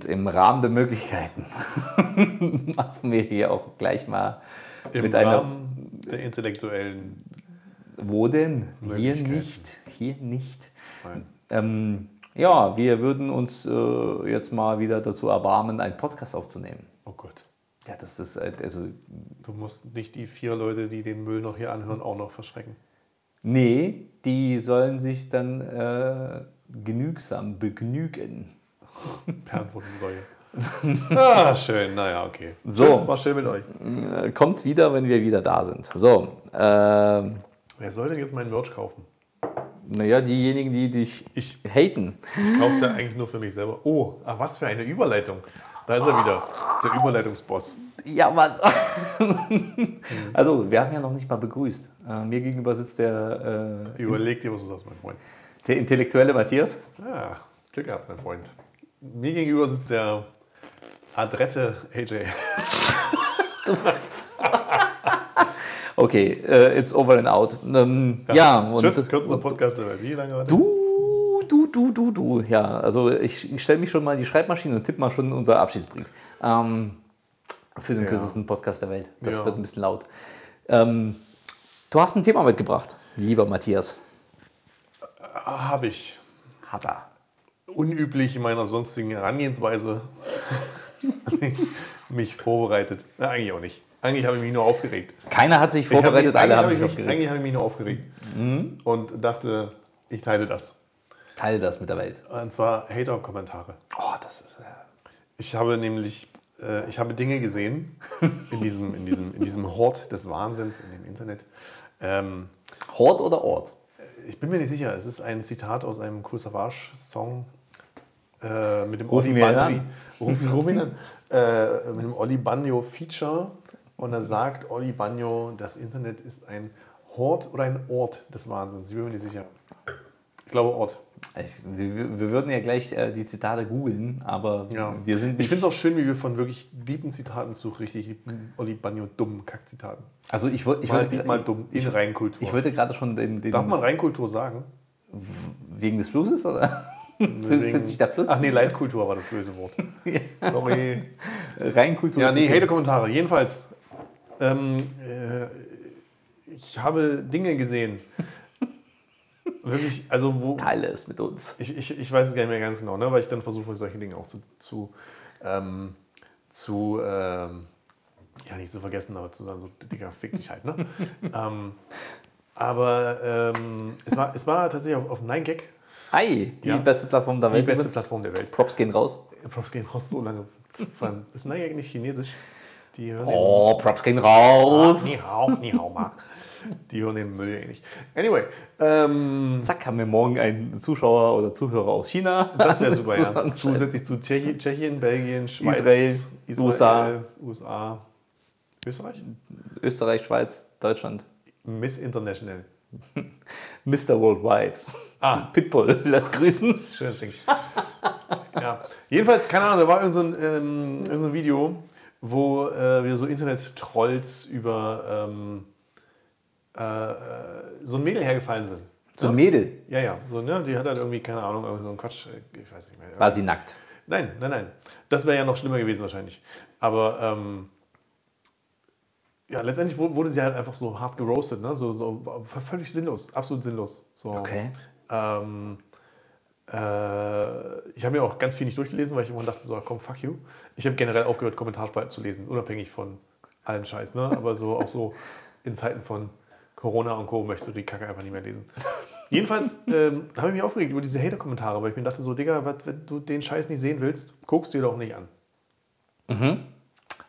Und im Rahmen der Möglichkeiten machen wir hier auch gleich mal Im mit einer. Rahmen der intellektuellen. Wo denn? Hier nicht. Hier nicht. Ähm, ja, wir würden uns äh, jetzt mal wieder dazu erbarmen, einen Podcast aufzunehmen. Oh Gott. Ja, das ist äh, also. Du musst nicht die vier Leute, die den Müll noch hier anhören, auch noch verschrecken. Nee, die sollen sich dann äh, genügsam begnügen. Perlenpfotensäue. ah, schön. Naja, okay. So. Tschüss, war schön mit euch. Äh, kommt wieder, wenn wir wieder da sind. So, ähm, Wer soll denn jetzt meinen Merch kaufen? naja, diejenigen, die dich Ich, haten. ich kaufe es ja eigentlich nur für mich selber. Oh, ah, was für eine Überleitung. Da ist er wieder, der Überleitungsboss. Ja, Mann. also, wir haben ja noch nicht mal begrüßt. Äh, mir gegenüber sitzt der, äh, Überleg dir, was du sagst, mein Freund. der intellektuelle Matthias. Ah, Glück gehabt, mein Freund. Mir gegenüber sitzt der adrette AJ. Okay, äh, it's over and out. Ähm, ja, und Tschüss, kürzester Podcast der Welt. Wie lange war der? du, du, du, du, du. Ja, also ich, ich stelle mich schon mal in die Schreibmaschine und tippe mal schon unser Abschiedsbrief. Ähm, für den Ja. kürzesten Podcast der Welt. Das Ja. wird ein bisschen laut. Ähm, du hast ein Thema mitgebracht, lieber Matthias. Habe ich. Hat er. Unüblich in meiner sonstigen Herangehensweise mich vorbereitet. Na, eigentlich auch nicht. Eigentlich habe ich mich nur aufgeregt. Keiner hat sich vorbereitet, mich- alle eigentlich haben habe sich ich mich, aufgeregt. Eigentlich habe ich mich nur aufgeregt. Und dachte, ich teile das. Teile das mit der Welt. Und zwar Hater-Kommentare. Oh, das ist. Äh, Ich habe nämlich, äh, ich habe Dinge gesehen in diesem, in diesem, in diesem Hort des Wahnsinns in dem Internet. Ähm, Hort oder Ort? ich bin mir nicht sicher, es ist ein Zitat aus einem Cool Savage-Song äh, mit dem Rufen ihn Banjo. an. Ruf, ruf ihn an. Äh, mit dem Oli Banjo Feature. Und da sagt Oli Banjo, das Internet ist ein Hort oder ein Ort des Wahnsinns. Ich bin mir nicht sicher. Ich glaube Ort. Ich, wir, wir- würden ja gleich äh, die Zitate googeln, aber Ja. wir sind ich nicht. finde es auch schön, wie wir von wirklich lieben Zitaten zu richtig lieben Oli Banjo dummen Kackzitaten. also ich, wollte- ich, Mal, wollte, mal ich, dumm in Reinkultur. ich wollte gerade schon den, den Darf man Reinkultur sagen? wegen des Flusses oder? Fühlt sich der Fluss? Ach nee, Leitkultur war das böse Wort. Sorry. Reinkultur. Ja, nee, okay. Hate-Kommentare. Jedenfalls, ähm, äh, ich habe Dinge gesehen. Wirklich, also wo. Teile es mit uns. Ich, ich, ich weiß es gar nicht mehr ganz genau, ne? weil ich dann versuche, solche Dinge auch zu, zu, ähm, zu ähm, ja, nicht zu vergessen, aber zu sagen, so, Digga, fick dich halt. Ne? ähm, aber ähm, es, war, es war tatsächlich auf, auf 9gag, Hi, die Ja. beste Plattform der die Welt. beste übrigens. Plattform der Welt. Props gehen raus. Props gehen raus so lange. Vor allem, ist 9gag nicht chinesisch? Die hören Oh, Props gehen raus. Ni hao, ni hao ma. Die hören den Müll ja eh nicht. Anyway, ähm, Zack, haben wir morgen einen Zuschauer oder Zuhörer aus China. Das wäre super, ja. Zusätzlich zu Tschechi- Tschechien, Belgien, Schweiz, Israel, Israel, USA, Österreich? Österreich, Schweiz, Deutschland. Miss International. Mr. Worldwide. Ah. Pitbull, lass grüßen. Schönes Ding. ja. Jedenfalls, keine Ahnung, da war irgend so ein, ähm, so ein Video, wo äh, wieder so Internet-Trolls über ähm, äh, äh, so ein Mädel hergefallen sind. So ein Mädel. Ja, ja. So, ne? Die hat halt irgendwie, keine Ahnung, irgendwie so einen Quatsch, äh, ich weiß nicht mehr. War sie nackt. Nein, nein, nein. Das wäre ja noch schlimmer gewesen wahrscheinlich. Aber ähm, ja, letztendlich wu- wurde sie halt einfach so hart geroastet, ne? So, so völlig sinnlos, absolut sinnlos. So, Okay. Ähm, äh, ich habe mir auch ganz viel nicht durchgelesen, weil ich immer dachte, so, komm, fuck you. Ich habe generell aufgehört, Kommentarspalten zu lesen, unabhängig von allem Scheiß, ne? Aber so auch so in Zeiten von Corona und Co. möchtest du die Kacke einfach nicht mehr lesen. Jedenfalls ähm, habe ich mich aufgeregt über diese Hater-Kommentare, weil ich mir dachte, so, Digga, was, wenn du den Scheiß nicht sehen willst, guckst du dir doch nicht an.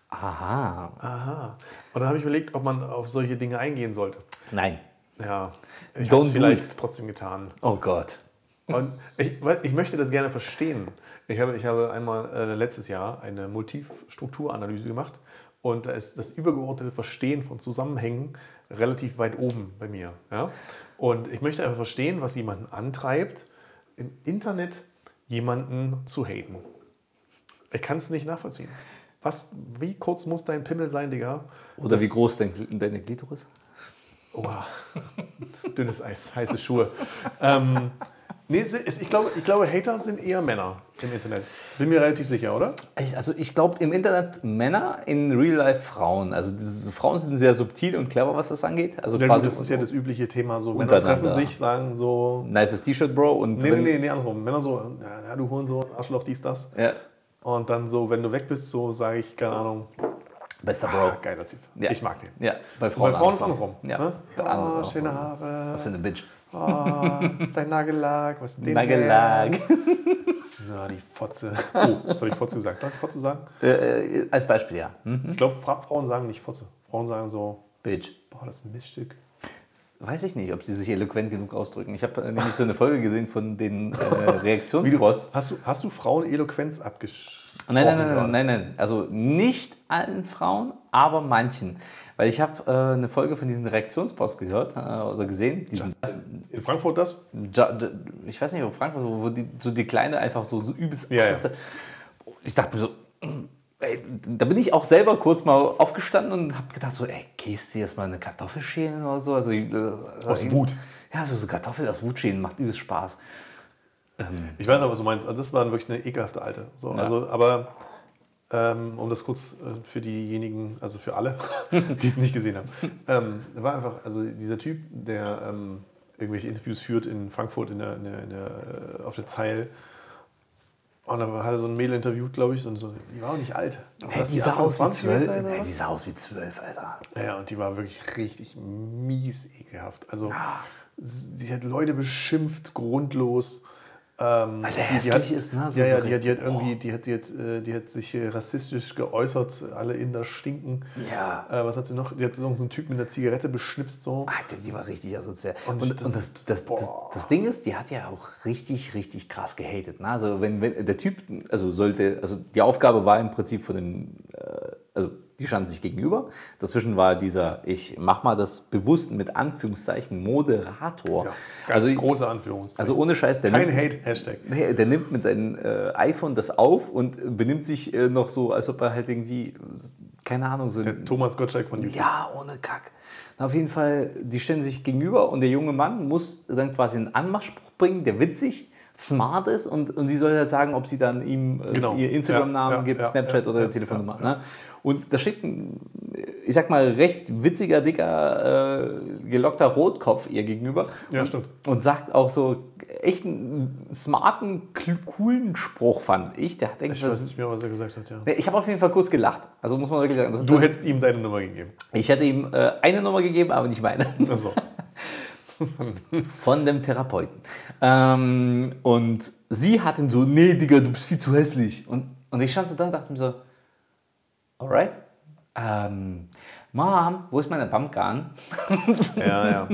Aha. Aha. Und dann habe ich überlegt, ob man auf solche Dinge eingehen sollte. Nein. Ja, ich habe es vielleicht trotzdem getan. Oh Gott. Und ich, ich möchte das gerne verstehen. Ich habe, ich habe einmal äh, letztes Jahr eine Motivstrukturanalyse gemacht und da ist das übergeordnete Verstehen von Zusammenhängen relativ weit oben bei mir. Ja? Und ich möchte einfach verstehen, was jemanden antreibt, im Internet jemanden zu haten. Ich kann es nicht nachvollziehen. Was, wie kurz muss dein Pimmel sein, Digga? Oder Das- wie groß dein, deine Glitoris? Oha. Dünnes Eis, heiße Schuhe. ähm, Nee, ich glaube, ich glaube, Hater sind eher Männer im Internet. Bin mir relativ sicher, oder? Ich, also ich glaube im Internet Männer, in Real Life Frauen. Also diese Frauen sind sehr subtil und clever, was das angeht. Also Ja, quasi das ist ja das übliche Thema. So Männer treffen sich, sagen so. nices T-Shirt, Bro. Und Nee, nee, nee, nee, andersrum. Männer so, ja, ja, du Hurensohn, Arschloch, dies, das. Ja, Und dann so, wenn du weg bist, so sage ich, keine Ahnung, bester ah, Bro. geiler Typ. Ja. Ich mag den. Ja, bei Frauen, Bei Frauen ist es andersrum. Ja, Ne? Ah, auch. schöne Haare. Was für eine Bitch. Ah, dein Nagellack. Was ist denn Nagellack. Ja, die Fotze. Oh, was habe ich Fotze gesagt? Darf ich Fotze sagen? Äh, äh, als Beispiel, ja. Hm? Ich glaube, Fra Frauen sagen nicht Fotze. Frauen sagen so, Bitch. boah, das ist ein Miststück. Weiß ich nicht, ob sie sich eloquent genug ausdrücken. Ich habe äh, nämlich so eine Folge gesehen von den äh, Reaktionsposts. hast, du, hast du Frauen Eloquenz abgesprochen? Nein, nein, nein, nein, nein, nein. Also nicht allen Frauen, aber manchen. Weil ich habe äh, eine Folge von diesen Reaktionsposts gehört äh, oder gesehen. Diesen, In Frankfurt das? Ich weiß nicht, ob Frankfurt, wo, die, so die Kleine einfach so, so übelst Ja, ja. Ich dachte mir so, ey, da bin ich auch selber kurz mal aufgestanden und habe gedacht so, ey, gehst du jetzt mal eine Kartoffel schälen oder so? Also, äh, Aus Wut. Ja, so, so Kartoffel aus Wut schälen macht übelst Spaß. Ich weiß aber, was du meinst. Also das war wirklich eine ekelhafte Alte. So, also, aber ähm, um das kurz äh, für diejenigen, also für alle, die es nicht gesehen haben, ähm, war einfach, also dieser Typ, der ähm, irgendwelche Interviews führt in Frankfurt in der, in der, in der, äh, auf der Zeil. Und da hat er so ein Mädel interviewt, glaube ich, und so, die war auch nicht alt. Hey, Lass die sah aus wie 20 gewesen zwölf. sein, oder Ey, was? die sah aus wie zwölf, Alter. Ja, und die war wirklich richtig mies ekelhaft. Also Ah. sie hat Leute beschimpft, grundlos. Ähm, Weil der die, die hat, hässlich ist, ne? So ja, ja, die hat, die hat irgendwie, die hat, die hat, äh, die hat sich äh, rassistisch geäußert, alle Inder stinken. Ja. Äh, was hat sie noch? Die hat so einen Typ mit einer Zigarette beschnipst so. Alter, die war richtig asozial. Und Und, das- und das, das, das Ding ist, die hat ja auch richtig, richtig krass gehatet. Ne? Also wenn, wenn der Typ, also sollte, also die Aufgabe war im Prinzip von den, äh, also die standen sich gegenüber. Dazwischen war dieser, ich mach mal das bewusst mit Anführungszeichen, Moderator. Ja, ganz also, große Anführungszeichen. also ohne Scheiß, der Kein Hate-Hashtag. Nee, der nimmt mit seinem äh, iPhone das auf und benimmt sich äh, noch so, als ob er halt irgendwie, keine Ahnung, so Der Thomas Gottschalk von YouTube. ja, ohne Kack. Na, auf jeden Fall, die stellen sich gegenüber und der junge Mann muss dann quasi einen Anmachspruch bringen, der witzig, smart ist und, und sie soll halt sagen, ob sie dann ihm äh, Genau. ihr Instagram-Namen Ja, gibt, ja, Snapchat oder Telefonnummer. Ne? Und da schickt ein, ich sag mal, recht witziger, dicker, äh, gelockter Rotkopf ihr gegenüber. Ja, und, stimmt. Und sagt auch so echt einen smarten, coolen Spruch, fand ich. Der hat Ich weiß nicht mehr, was er gesagt hat, ja. Ich habe auf jeden Fall kurz gelacht. Also muss man wirklich sagen. Du hättest ihm deine Nummer gegeben. ich hätte ihm äh, eine Nummer gegeben, aber nicht meine. Also, Von dem Therapeuten. Ähm, und sie hat ihn so, nee, Digga, du bist viel zu hässlich. Und, und ich stand so da und dachte mir so, alright. Ähm, Mom, wo ist meine Pumpgun? ja, ja.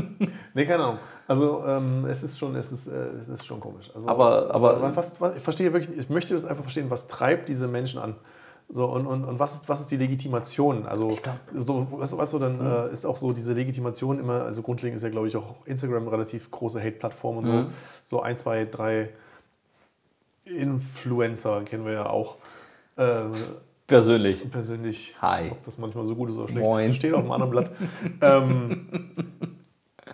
Nee, keine Ahnung. Also, ähm, es ist schon, es ist, äh, es ist schon komisch. Also, Aber- aber- was, was, ich verstehe wirklich, ich möchte das einfach verstehen, was treibt diese Menschen an? So, und, und, und was, ist, was ist die Legitimation? Also, glaub- so, was, weißt du, dann äh, ist auch so diese Legitimation immer, also grundlegend ist ja, glaube ich, auch Instagram eine relativ große Hate-Plattform und so. So ein, zwei, drei Influencer kennen wir ja auch. Ähm, Persönlich. persönlich, Hi. ob das manchmal so gut ist oder schlecht, Moin. steht auf einem anderen Blatt. ähm,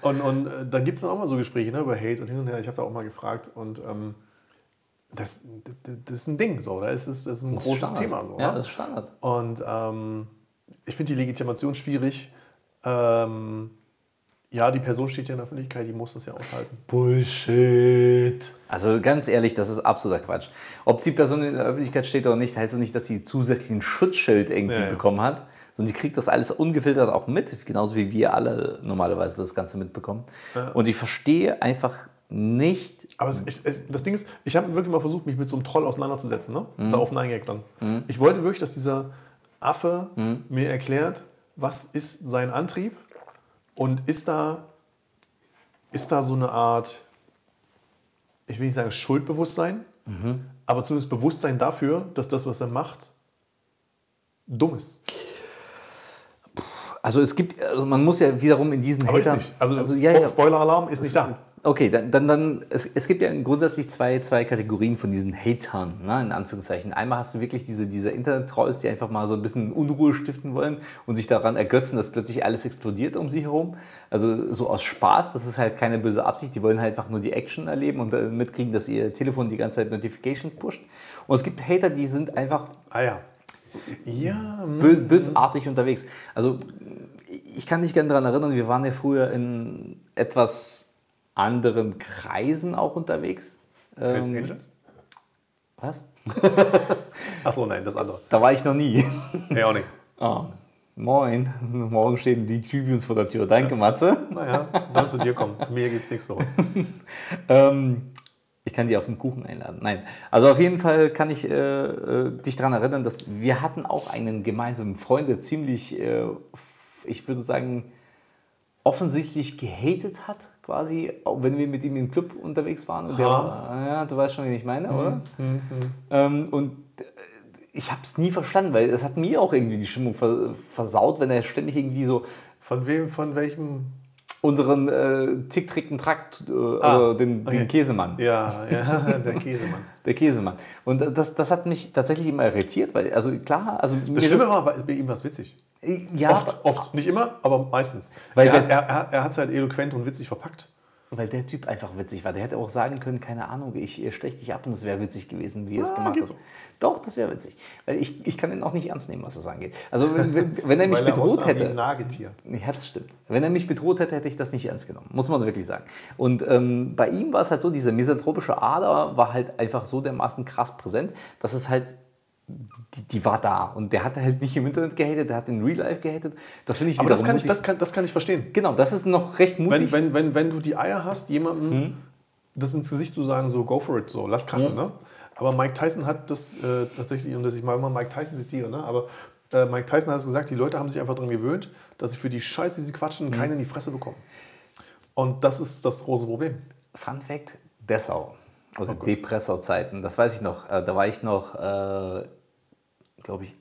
und, und äh, dann gibt es dann auch mal so Gespräche ne, über Hate und hin und her. Ich habe da auch mal gefragt und ähm, das, das, das ist ein Ding, so, da ist es das ist ein Das ist großes Standard. Thema. So, Ja, ne? das ist Standard. Und ähm, ich finde die Legitimation schwierig. Ähm, ja, die Person steht ja in der Öffentlichkeit, die muss das ja aushalten. Bullshit. Also ganz ehrlich, das ist absoluter Quatsch. Ob die Person in der Öffentlichkeit steht oder nicht, heißt das nicht, dass sie zusätzlich ein Schutzschild irgendwie Ja, ja. bekommen hat. Sondern die kriegt das alles ungefiltert auch mit, genauso wie wir alle normalerweise das Ganze mitbekommen. Und ich verstehe einfach nicht, Aber es, ich, es, das Ding ist, ich habe wirklich mal versucht, mich mit so einem Troll auseinanderzusetzen, ne? Mhm. Da auf Nine Gag dann. Ich wollte wirklich, dass dieser Affe Mhm. mir erklärt, was ist sein Antrieb und ist da, ist da so eine Art, ich will nicht sagen Schuldbewusstsein, Mhm. aber zumindest Bewusstsein dafür, dass das, was er macht, dumm ist. also es gibt, also man muss ja wiederum in diesen Aber Hatern, ist nicht. Also, also ja, Spoiler-Alarm ist nicht da. Okay, dann, dann, dann es, es gibt ja grundsätzlich zwei, zwei Kategorien von diesen Hatern, ne, in Anführungszeichen. Einmal hast du wirklich diese, diese Internet-Trolls, die einfach mal so ein bisschen Unruhe stiften wollen und sich daran ergötzen, dass plötzlich alles explodiert um sie herum. Also so aus Spaß, das ist halt keine böse Absicht, die wollen halt einfach nur die Action erleben und äh, mitkriegen, dass ihr Telefon die ganze Zeit Notification pusht. Und es gibt Hater, die sind einfach Ah ja. Ja, bö bösartig unterwegs. Also ich kann mich gerne daran erinnern, wir waren ja früher in etwas anderen Kreisen auch unterwegs. Hells Ähm, Angels? was? Achso, nein, das andere. Da war ich noch nie. Ja, auch nicht. Ah, moin, morgen stehen die Tributes vor der Tür. Danke, Matze. Naja, soll zu dir kommen. Mir gibt's nichts so. Ähm, ich kann dich auf den Kuchen einladen. Nein. Also auf jeden Fall kann ich äh, äh, dich daran erinnern, dass wir hatten auch einen gemeinsamen Freund, der ziemlich, äh, ich würde sagen, offensichtlich gehatet hat, quasi, auch wenn wir mit ihm im Club unterwegs waren. Und der, Ah. ja, du weißt schon, wen ich meine, oder? Ähm, und äh, ich habe es nie verstanden, weil es hat mir auch irgendwie die Stimmung ver versaut, wenn er ständig irgendwie so Von wem, von welchem? unseren äh, Tick, Trick und Trakt, äh, Ah, oder den, okay. den Käsemann. Ja, ja, der Käsemann. Der Käsemann. Und das, das hat mich tatsächlich immer irritiert, weil, also klar, also. Das Schlimme war, bei bei ihm war es witzig. Ja, Oft, oft. Nicht immer, aber meistens. Weil er, er, er, er hat es halt eloquent und witzig verpackt. weil der Typ einfach witzig war. Der hätte auch sagen können, keine Ahnung, ich stech dich ab und es wäre witzig gewesen, wie er es Ah, gemacht hat. so. Doch, das wäre witzig. Weil ich, ich kann ihn auch nicht ernst nehmen, was das angeht. Also wenn, wenn, wenn er mich er bedroht aussah wie ein hätte. Nagetier. Ja, das stimmt. Wenn er mich bedroht hätte, hätte ich das nicht ernst genommen. Muss man wirklich sagen. Und ähm, bei ihm war es halt so, diese misanthropische Ader war halt einfach so dermaßen krass präsent, dass es halt, die, die war da. Und der hat halt nicht im Internet gehatet, der hat in Real Life gehatet. Das finde ich Aber das kann, ich, mutig. das, kann, das kann ich verstehen. Genau, das ist noch recht Wenn, mutig. wenn, wenn, wenn du die Eier hast, jemandem Mhm. das ins Gesicht zu sagen, so go for it, so lass krachen. Ne? Aber Mike Tyson hat das äh, tatsächlich, und dass ich mal immer Mike Tyson zitiere, ne? aber äh, Mike Tyson hat es gesagt, die Leute haben sich einfach daran gewöhnt, dass sie für die Scheiße, die sie quatschen, Mhm. keinen in die Fresse bekommen. Und das ist das große Problem. Fun Fact: Dessau. Oder Oh Gott. Depressor-Zeiten. Das weiß ich noch. Äh, Da war ich noch, äh, glaube ich,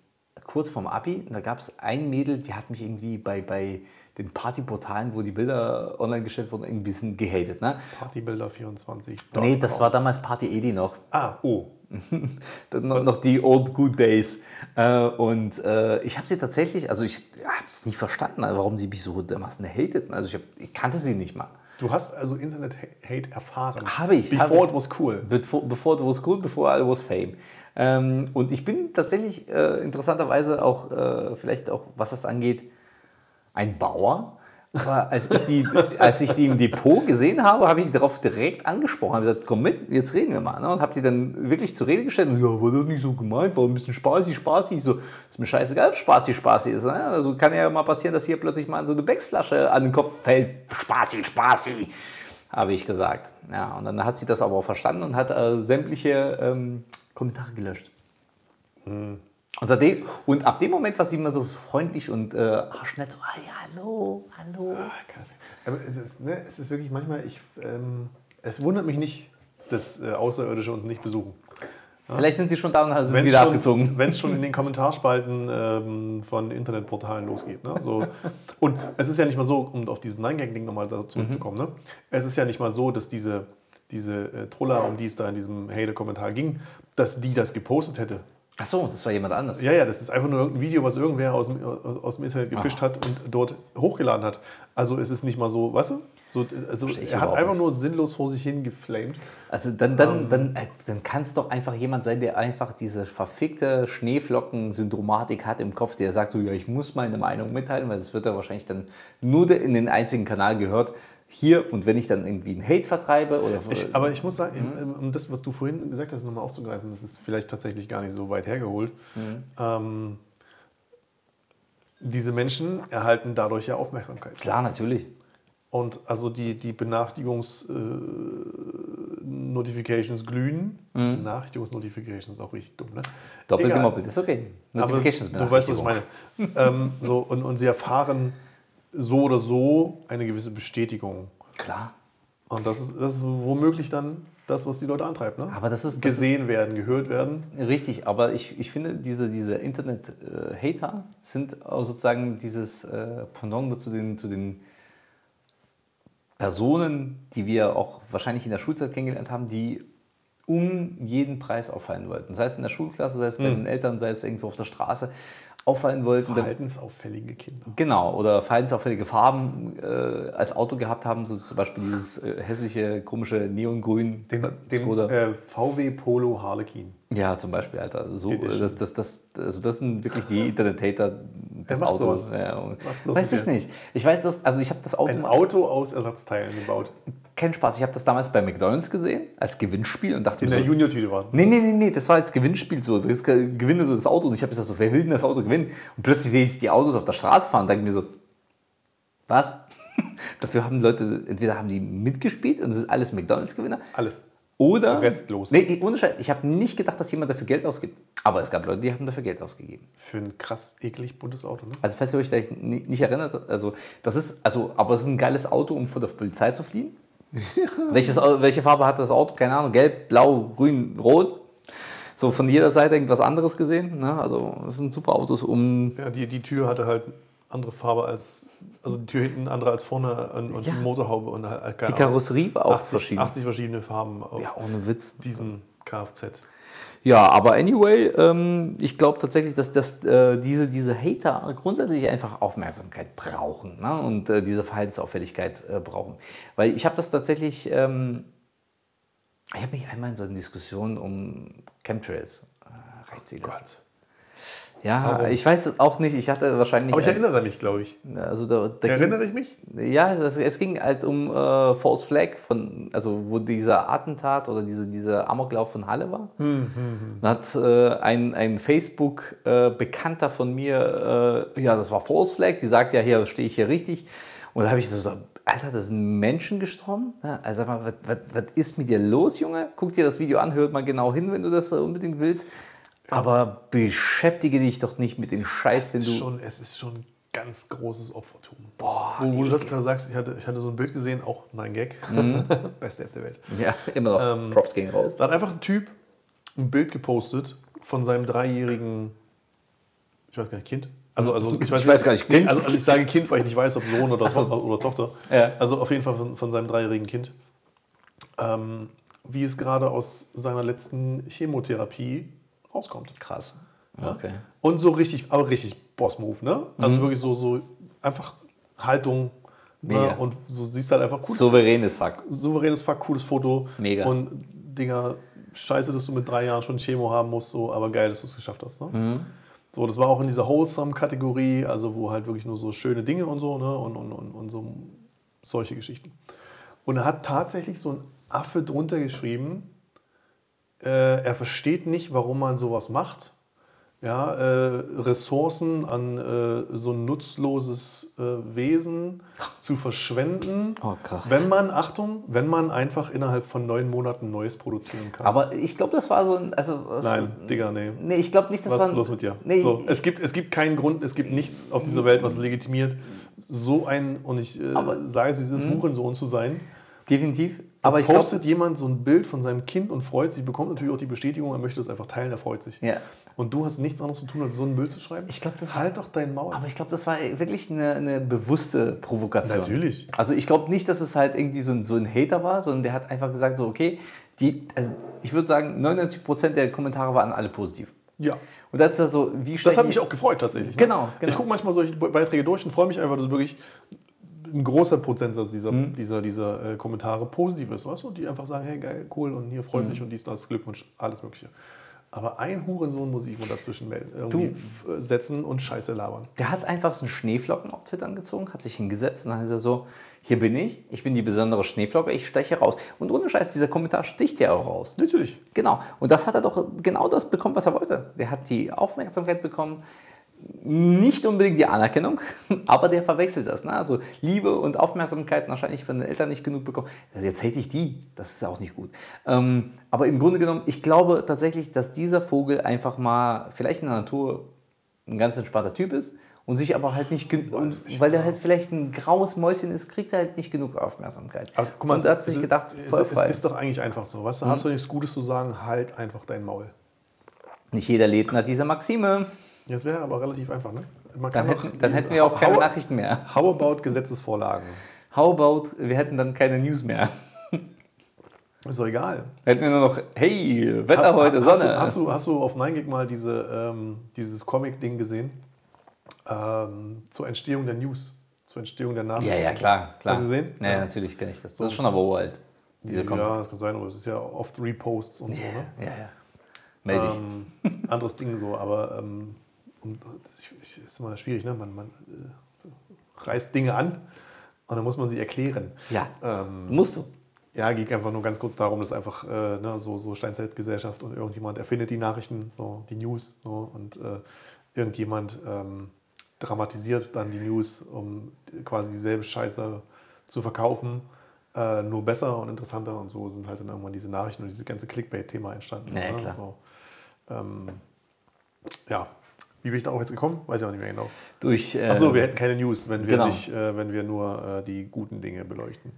kurz vorm Abi. Und da gab es ein Mädel, die hat mich irgendwie bei, bei den Partyportalen, wo die Bilder online gestellt wurden, ein bisschen gehatet. Ne? Partybilder 24. Nee, das war damals Party Edi noch. Ah, oh. Noch, noch die Old Good Days. Äh, und äh, ich habe sie tatsächlich, also ich habe es nicht verstanden, warum sie mich so dermaßen hateten. Also ich, hab, ich kannte sie nicht mal. Du hast also Internet-Hate erfahren. Habe ich, Before ich. it was cool. Before, before it was cool, before it was fame. Ähm, und ich bin tatsächlich äh, interessanterweise auch, äh, vielleicht auch, was das angeht, ein Bauer. Aber als ich die, als ich die im Depot gesehen habe, habe ich sie darauf direkt angesprochen. Habe gesagt, komm mit, jetzt reden wir mal. Ne? Und habe sie dann wirklich zur Rede gestellt. Und, ja, war das nicht so gemeint, war ein bisschen spaßig, spaßig. So, ist mir scheißegal, ob spaßig, spaßig ist. Ne? Also kann ja mal passieren, dass hier plötzlich mal so eine Becksflasche an den Kopf fällt. Spaßig, spaßig, habe ich gesagt. Ja, und dann hat sie das aber auch verstanden und hat äh, sämtliche ähm, Kommentare gelöscht. Und, seitdem, und ab dem Moment war sie immer so freundlich und äh, arschnett, so, ah, ja, hallo, hallo. Ah, krass. Aber es ist, ne, es ist wirklich manchmal, ich, ähm, es wundert mich nicht, dass äh, Außerirdische uns nicht besuchen. Vielleicht sind sie schon da und sind Wenn's wieder schon, abgezogen. Wenn es schon in den Kommentarspalten ähm, von Internetportalen losgeht. Ne? So. Und es ist ja nicht mal so, um auf dieses Nine-Gang-Ding nochmal zurückzukommen, ne? es ist ja nicht mal so, dass diese, diese äh, Troller, um die es da in diesem Hate-Kommentar ging, dass die das gepostet hätte. Ach so, das war jemand anders. Ja, ja, das ist einfach nur irgendein Video, was irgendwer aus dem, aus dem Internet gefischt hat und dort hochgeladen hat. Also es ist nicht mal so, weißt du? So, also er hat einfach nicht. nur sinnlos vor sich hin geflamed. Also dann, dann, dann, äh, dann kann es doch einfach jemand sein, der einfach diese verfickte Schneeflocken-Syndromatik hat im Kopf, der sagt so, ja, ich muss meine Meinung mitteilen, weil es wird er wahrscheinlich dann nur in den einzigen Kanal gehört. Hier und wenn ich dann irgendwie einen Hate vertreibe oder Ich, aber ich muss sagen, um das, was du vorhin gesagt hast, nochmal aufzugreifen, das ist vielleicht tatsächlich gar nicht so weit hergeholt. Ähm, diese Menschen erhalten dadurch ja Aufmerksamkeit. klar, natürlich. Und also die, die Benachrichtigungs-Notifications glühen. Benachrichtigungs-Notifications ist auch richtig dumm, ne? Doppelt Egal. gemoppelt, ist okay. Aber du weißt, was ich meine. ähm, so, und, und sie erfahren so oder so eine gewisse Bestätigung. Klar. Und das ist, das ist womöglich dann das, was die Leute antreibt. Ne? Aber das ist, das Gesehen werden, gehört werden. Richtig, aber ich, ich finde, diese, diese Internet-Hater sind auch sozusagen dieses äh, Pendant zu den, zu den Personen, die wir auch wahrscheinlich in der Schulzeit kennengelernt haben, die um jeden Preis auffallen wollten. Sei es in der Schulklasse, sei es bei den Eltern, sei es irgendwo auf der Straße, auffallen wollten. Verhaltensauffällige Kinder. Genau, oder verhaltensauffällige Farben äh, als Auto gehabt haben, so zum Beispiel dieses äh, hässliche, komische Neongrün Den, den äh, VW Polo Harlequin. Ja, zum Beispiel, Alter. So, das, das, das, also das sind wirklich die Internetator des Autos. sowas? Ja, weiß ich dir? nicht. Ich weiß das, also ich habe das Auto Ein Auto aus Ersatzteilen gebaut. kein Spaß. Ich habe das damals bei McDonalds gesehen als Gewinnspiel und dachte In mir der so, Junior-Tüte war es. Nee, nee, nee, nee, das war als Gewinnspiel so. Du gewinne so das Auto und ich habe gesagt, so, wer will denn das Auto gewinnen? Und plötzlich sehe ich die Autos auf der Straße fahren und denke mir so, was? Dafür haben Leute, entweder haben die mitgespielt und sind alles McDonalds-Gewinner Alles. Oder. Restlos. Nee, ohne Scheiß. Ich habe nicht gedacht, dass jemand dafür Geld ausgibt. Aber es gab Leute, die haben dafür Geld ausgegeben. Für ein krass eklig buntes Auto, ne? Also, falls ihr euch da nicht nicht erinnert, also, das ist, also, aber es ist ein geiles Auto, um vor der Polizei zu fliehen. Welches, welche Farbe hat das Auto? Keine Ahnung. Gelb, blau, grün, rot. So von jeder Seite irgendwas anderes gesehen. Ne? Also, das sind super Autos, um. Ja, die, die Tür hatte halt andere Farbe als, also die Tür hinten andere als vorne und, und Ja. die Motorhaube und halt, Die Karosserie war auch 80, verschieden. 80 verschiedene Farben auf Ja, ohne Witz. diesem Kfz. Ja, aber anyway, ähm, ich glaube tatsächlich, dass, dass äh, diese, diese Hater grundsätzlich einfach Aufmerksamkeit brauchen ne? und äh, diese Verhaltensauffälligkeit äh, brauchen. Weil ich habe das tatsächlich, ähm, ich habe mich einmal in so eine Diskussion um Chemtrails äh, reinziehen lassen. Gott. Ja, Warum? ich weiß es auch nicht. Ich hatte wahrscheinlich. Aber ich äh, erinnere mich, glaube ich. also da, da ging- Erinnere ich mich? ja, es, es ging halt um äh, False Flag, von, also wo dieser Attentat oder diese, dieser Amoklauf von Halle war. Da hat äh, ein, ein Facebook-Bekannter von mir, äh, ja, das war False Flag, die sagt ja, hier stehe ich hier richtig. Und da habe ich so, so, Alter, das sind Menschen gestorben? Also sag mal, was, was, was ist mit dir los, Junge? Guck dir das Video an, hört mal genau hin, wenn du das unbedingt willst. Aber beschäftige dich doch nicht mit dem Scheiß, den du. schon, es ist schon ein ganz großes Opfertum. Boah, Wo, wo du das gerade sagst, ich hatte, ich hatte so ein Bild gesehen, auch nein Gag. Mhm. Beste App der Welt. Ja, immer noch. Ähm, Props gehen raus. Da hat einfach ein Typ ein Bild gepostet von seinem dreijährigen, ich weiß gar nicht, Kind. Also, also Ich weiß gar nicht, Kind? Also, also ich sage Kind, weil ich nicht weiß, ob Sohn oder, so. oder Tochter. Ja. Also auf jeden Fall von, von seinem dreijährigen Kind. Ähm, wie es gerade aus seiner letzten Chemotherapie rauskommt. Krass. Okay. Und so richtig, aber richtig Boss-Move, ne? Also wirklich so, so einfach Haltung. Ne? Und so siehst halt einfach cool. Souveränes Fuck. Souveränes Fuck, cooles Foto. Mega. Und Dinger, scheiße, dass du mit drei Jahren schon Chemo haben musst, so, aber geil, dass du es geschafft hast. Ne? Mhm. So, das war auch in dieser Wholesome-Kategorie, also wo halt wirklich nur so schöne Dinge und so, ne? Und, und, und, und so solche Geschichten. Und er hat tatsächlich so ein Affe drunter geschrieben, äh, er versteht nicht, warum man sowas macht. Ja, äh, Ressourcen an äh, so ein nutzloses äh, Wesen zu verschwenden, Oh wenn man, Achtung, wenn man einfach innerhalb von neun Monaten Neues produzieren kann. Aber ich glaube, das war so ein. Also, was, Nein, Digga, nee. Nee, ich glaube nicht, das Was war. ist los mit dir? Nee, so, ich- es, gibt, es gibt keinen Grund, es gibt nichts auf dieser Welt, was legitimiert, so ein, und ich äh, hm? sage es, wie es ist, Hurensohn zu sein. Definitiv. Aber ich glaube. Postet jemand so ein Bild von seinem Kind und freut sich, bekommt natürlich auch die Bestätigung, er möchte das einfach teilen, er freut sich. Ja. Und du hast nichts anderes zu tun, als so einen Müll zu schreiben? Ich glaub, das- Halt doch dein Maul. Aber ich glaube, das war wirklich eine, eine bewusste Provokation. Natürlich. Also ich glaube nicht, dass es halt irgendwie so ein, so ein Hater war, sondern der hat einfach gesagt, so, okay, die, also ich würde sagen, 99% der Kommentare waren alle positiv. ja. Und das ist ja so, wie Das hat ich- mich auch gefreut tatsächlich. ne? Genau, genau. Ich gucke manchmal solche Beiträge durch und freue mich einfach, dass wirklich ein großer Prozentsatz dieser, Mhm. dieser, dieser äh, Kommentare positiv ist, weißt du? Die einfach sagen, hey geil, cool und hier freut mich und dies, das, Glückwunsch, alles mögliche. Aber ein Hurensohn muss ich dazwischen melden, irgendwie f- äh, setzen und Scheiße labern. Der hat einfach so ein Schneeflocken-Outfit angezogen, hat sich hingesetzt und dann ist er so, hier bin ich, ich bin die besondere Schneeflocke, ich steche raus. Und ohne Scheiß, dieser Kommentar sticht ja auch raus. Natürlich. Genau. Und das hat er doch genau das bekommen, was er wollte. Der hat die Aufmerksamkeit bekommen, nicht unbedingt die Anerkennung, aber der verwechselt das. Ne? Also Liebe und Aufmerksamkeit wahrscheinlich von den Eltern nicht genug bekommen. Also jetzt hätte ich die, das ist ja auch nicht gut. Ähm, aber im Grunde genommen, ich glaube tatsächlich, dass dieser Vogel einfach mal vielleicht in der Natur ein ganz entspannter Typ ist und sich aber halt nicht, und weil er halt vielleicht ein graues Mäuschen ist, kriegt er halt nicht genug Aufmerksamkeit. Aber guck mal, und es er hat sich gedacht, voll es, frei. es ist doch eigentlich einfach so. Weißt du, hast du nichts Gutes zu sagen, halt einfach dein Maul. Nicht jeder lebt nach dieser Maxime. Jetzt wäre aber relativ einfach, ne? Dann hätten, dann hätten wir auch keine How- Nachrichten mehr. How about Gesetzesvorlagen? How about, wir hätten dann keine News mehr. Ist doch egal. Hätten wir nur noch, hey, Wetter Hast, heute, hast, Sonne. hast, du, hast du auf 9gig mal diese, ähm, dieses Comic-Ding gesehen? Ähm, zur Entstehung der News, zur Entstehung der Nachrichten. ja, ja, klar, klar. Hast du gesehen? Ja, Ja. natürlich kenne ich das. Das ist schon aber uralt. Diese Comic. Ja, das kann sein, aber es ist ja oft Reposts und so. Ne? Ja, ja. Meld dich. Ähm, anderes Ding so, aber ähm, um, ich, ich, ist immer schwierig, ne? Man, man äh, reißt Dinge an und dann muss man sie erklären. ja, Ähm, musst du. ja, ging einfach nur ganz kurz darum, dass einfach äh, ne, so, so Steinzeitgesellschaft und irgendjemand erfindet die Nachrichten, so, die News so, und äh, irgendjemand ähm, dramatisiert dann die News, um quasi dieselbe Scheiße zu verkaufen, äh, nur besser und interessanter und so sind halt dann irgendwann diese Nachrichten und dieses ganze Clickbait-Thema entstanden. Ja, ne? klar. So, ähm, ja, wie bin ich darauf jetzt gekommen? Weiß ich auch nicht mehr genau. Durch, äh, Achso, wir hätten keine News, wenn wir, genau. nicht, äh, wenn wir nur äh, die guten Dinge beleuchten.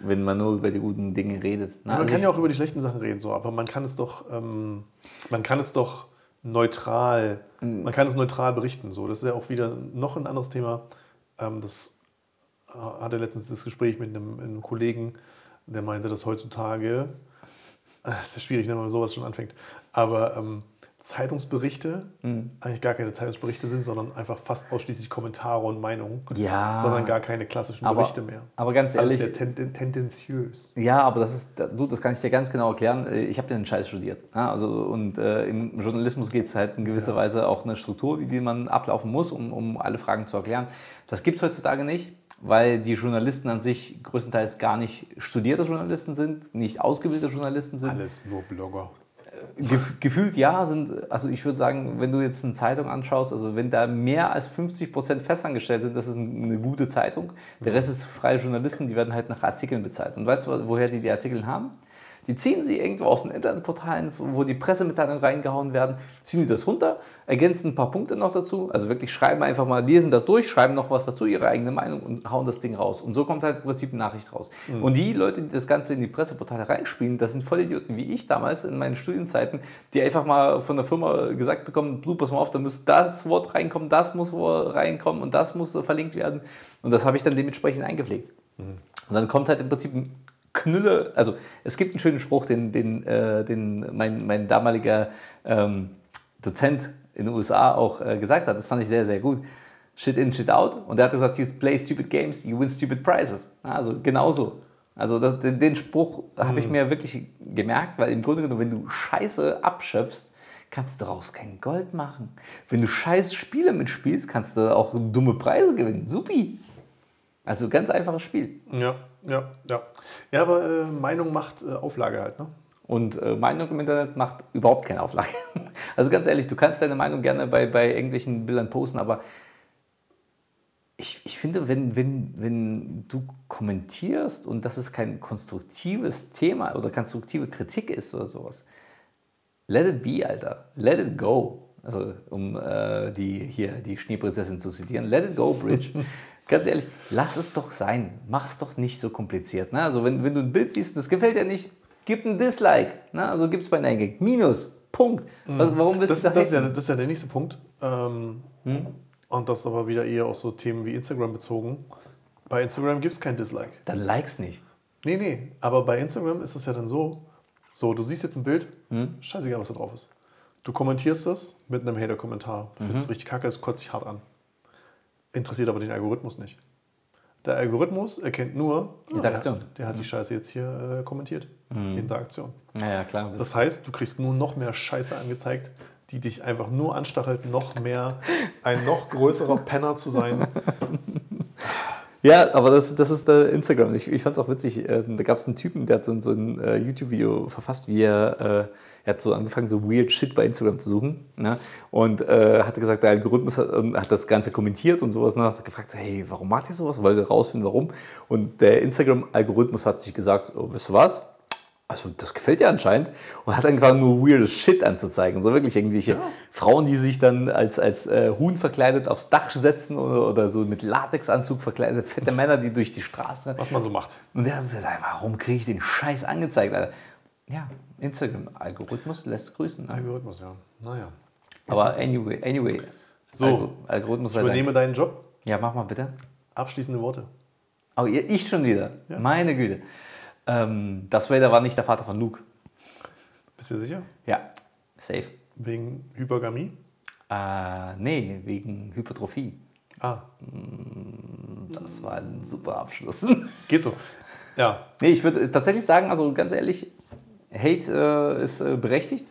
wenn man nur über die guten Dinge redet. Na, man also kann ja auch über die schlechten Sachen reden, so, aber man kann es doch, ähm, man kann es doch neutral, Mhm. man kann es neutral berichten. So. Das ist ja auch wieder noch ein anderes Thema. Ähm, das äh, hatte letztens das Gespräch mit einem, einem Kollegen, der meinte, dass heutzutage, das ist schwierig, ne, wenn man sowas schon anfängt, aber ähm, Zeitungsberichte Mhm. eigentlich gar keine Zeitungsberichte sind, sondern einfach fast ausschließlich Kommentare und Meinungen, Ja. sondern gar keine klassischen aber, Berichte mehr. aber ganz Alles ehrlich, sehr ten tendenziös. Ja, aber das ist, du, das kann ich dir ganz genau erklären. Äh, Ich habe den Scheiß studiert. Ja, also, und äh, im Journalismus geht es halt in gewisser Weise auch eine Struktur, wie die man ablaufen muss, um, um alle Fragen zu erklären. Das gibt es heutzutage nicht, weil die Journalisten an sich größtenteils gar nicht studierte Journalisten sind, nicht ausgebildete Journalisten sind. Alles nur Blogger. Gef gefühlt ja, sind, also ich würde sagen, wenn du jetzt eine Zeitung anschaust, also wenn da mehr als 50 Prozent festangestellt sind, das ist eine gute Zeitung. Der Rest ist freie Journalisten, die werden halt nach Artikeln bezahlt. Und weißt du, woher die die Artikel haben? Die ziehen sie irgendwo aus den Internetportalen, wo die Pressemitteilungen reingehauen werden, ziehen die das runter, ergänzen ein paar Punkte noch dazu, also wirklich schreiben einfach mal, lesen das durch, schreiben noch was dazu, ihre eigene Meinung und hauen das Ding raus. Und so kommt halt im Prinzip eine Nachricht raus. Und die Leute, die das Ganze in die Presseportale reinspielen, das sind Vollidioten wie ich damals in meinen Studienzeiten, die einfach mal von der Firma gesagt bekommen, du, pass mal auf, da muss das Wort reinkommen, das muss reinkommen und das muss verlinkt werden. Und das habe ich dann dementsprechend eingepflegt. Und dann kommt halt im Prinzip ein Knülle, also es gibt einen schönen Spruch, den, den, äh, den mein, mein damaliger ähm, Dozent in den USA auch äh, gesagt hat. Das fand ich sehr, sehr gut. Shit in, shit out. Und er hat gesagt, you play stupid games, you win stupid prizes. Also genauso. Also das, den, den Spruch habe ich mir wirklich gemerkt, weil im Grunde genommen, wenn du Scheiße abschöpfst, kannst du daraus kein Gold machen. Wenn du scheiß Spiele mitspielst, kannst du auch dumme Preise gewinnen. Supi. Also ganz einfaches Spiel. Ja, ja, ja. Ja, aber äh, Meinung macht äh, Auflage halt, ne? Und äh, Meinung im Internet macht überhaupt keine Auflage. Also ganz ehrlich, du kannst deine Meinung gerne bei, bei irgendwelchen Bildern posten, aber ich, ich finde, wenn, wenn, wenn du kommentierst und das ist kein konstruktives Thema oder konstruktive Kritik ist oder sowas, let it be, Alter. Let it go. Also, um äh, die, hier die Schneeprinzessin zu zitieren, let it go, Bridge. Ganz ehrlich, lass es doch sein. Mach es doch nicht so kompliziert. Ne? Also, wenn, wenn du ein Bild siehst und das gefällt dir nicht, gib ein Dislike. Ne? Also, gib es bei Nike. Minus. Punkt. Was- Warum willst Das, du da das, ist ja, das ist ja der nächste Punkt. Ähm, Hm? Und das ist aber wieder eher auf so Themen wie Instagram bezogen. Bei Instagram gibt es kein Dislike. Dann likes nicht. Nee, nee. Aber bei Instagram ist es ja dann so: so, du siehst jetzt ein Bild, Hm? scheißegal, was da drauf ist. Du kommentierst das mit einem Hater-Kommentar. Du Mhm. findest es richtig kacke, es kotzt dich hart an. Interessiert aber den Algorithmus nicht. Der Algorithmus erkennt nur, Interaktion. Mhm. Der, der hat die Scheiße jetzt hier äh, kommentiert. Interaktion. Naja, klar. Das heißt, du kriegst nur noch mehr Scheiße angezeigt, die dich einfach nur anstachelt, noch mehr ein noch größerer Penner zu sein. Ja, aber das, das ist der Instagram. Ich, ich fand es auch witzig. äh, Da gab es einen Typen, der hat so, so ein äh, YouTube-Video verfasst, wie er, äh, er hat so angefangen, so weird Shit bei Instagram zu suchen. Ne? Und äh, hatte gesagt, der Algorithmus hat, hat das Ganze kommentiert und sowas. Und hat gefragt, hey, warum macht ihr sowas? Wollt ihr rausfinden, warum? Und der Instagram-Algorithmus hat sich gesagt, oh, weißt du was? Also das gefällt dir anscheinend und hat angefangen nur weirdes Shit anzuzeigen. So wirklich irgendwelche Frauen, die sich dann als, als äh, Huhn verkleidet aufs Dach setzen oder, oder so mit Latexanzug verkleidet, fette Männer, die durch die Straße rennen. Was man so macht. Und der hat gesagt, warum kriege ich den Scheiß angezeigt? Alter? Ja, Instagram-Algorithmus lässt grüßen. Ne? Algorithmus, ja. Naja. Aber anyway, anyway. So. Algo- Algorithmus Ich übernehme deinen Job. Ja, mach mal bitte. Abschließende Worte. Oh, ihr- ich schon wieder. Ja. Meine Güte. Ähm, das Vader war nicht der Vater von Luke. Bist du sicher? Ja, safe. Wegen Hypergamie? Äh, nee, wegen Hypertrophie. Ah, Das war ein super Abschluss. geht so. Ja, nee, ich würde tatsächlich sagen, also ganz ehrlich, Hate äh, ist äh, berechtigt.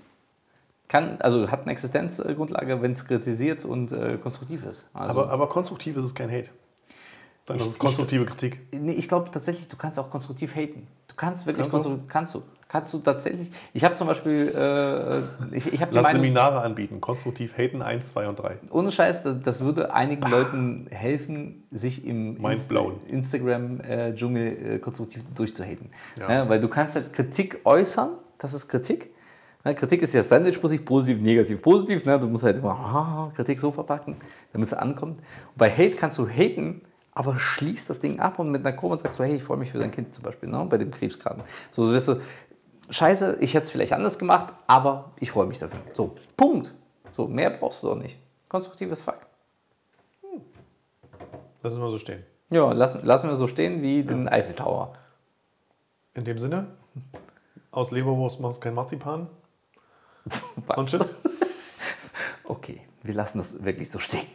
Kann, also hat eine Existenzgrundlage, wenn es kritisiert und äh, konstruktiv ist. Also, aber, aber konstruktiv ist es kein Hate. Ich- ist konstruktive Kritik. Nee, ich glaube tatsächlich, du kannst auch konstruktiv haten. Du kannst wirklich Kannst du? konstruktiv, kannst du. Kannst du tatsächlich. Ich habe zum Beispiel, äh, ich, ich die Lass Meinung, Seminare anbieten. Konstruktiv haten 1, 2 und 3. ohne Scheiß, das, das würde einigen Leuten helfen, sich im blown. Instagram-Dschungel äh, konstruktiv durchzuhaten. Ja. Ja, weil du kannst halt Kritik äußern, das ist Kritik. Ne, Kritik ist ja Sandwich-Prinzip, positiv, negativ, positiv. Ne? Du musst halt immer Kritik so verpacken, damit es ankommt. Und bei Hate kannst du haten, aber schließt das Ding ab und mit einer Kurve sagst du, hey, ich freue mich für dein Kind zum Beispiel, ne? bei dem Krebsgraden. So, so wirst du, scheiße, ich hätte es vielleicht anders gemacht, aber ich freue mich dafür. So, Punkt. So, mehr brauchst du doch nicht. Konstruktives Fuck. Lassen wir so stehen. Ja, lassen, lassen wir so stehen wie den Eiffel Tower. In dem Sinne, aus Leberwurst machst du kein Marzipan. Und tschüss. Okay, wir lassen das wirklich so stehen.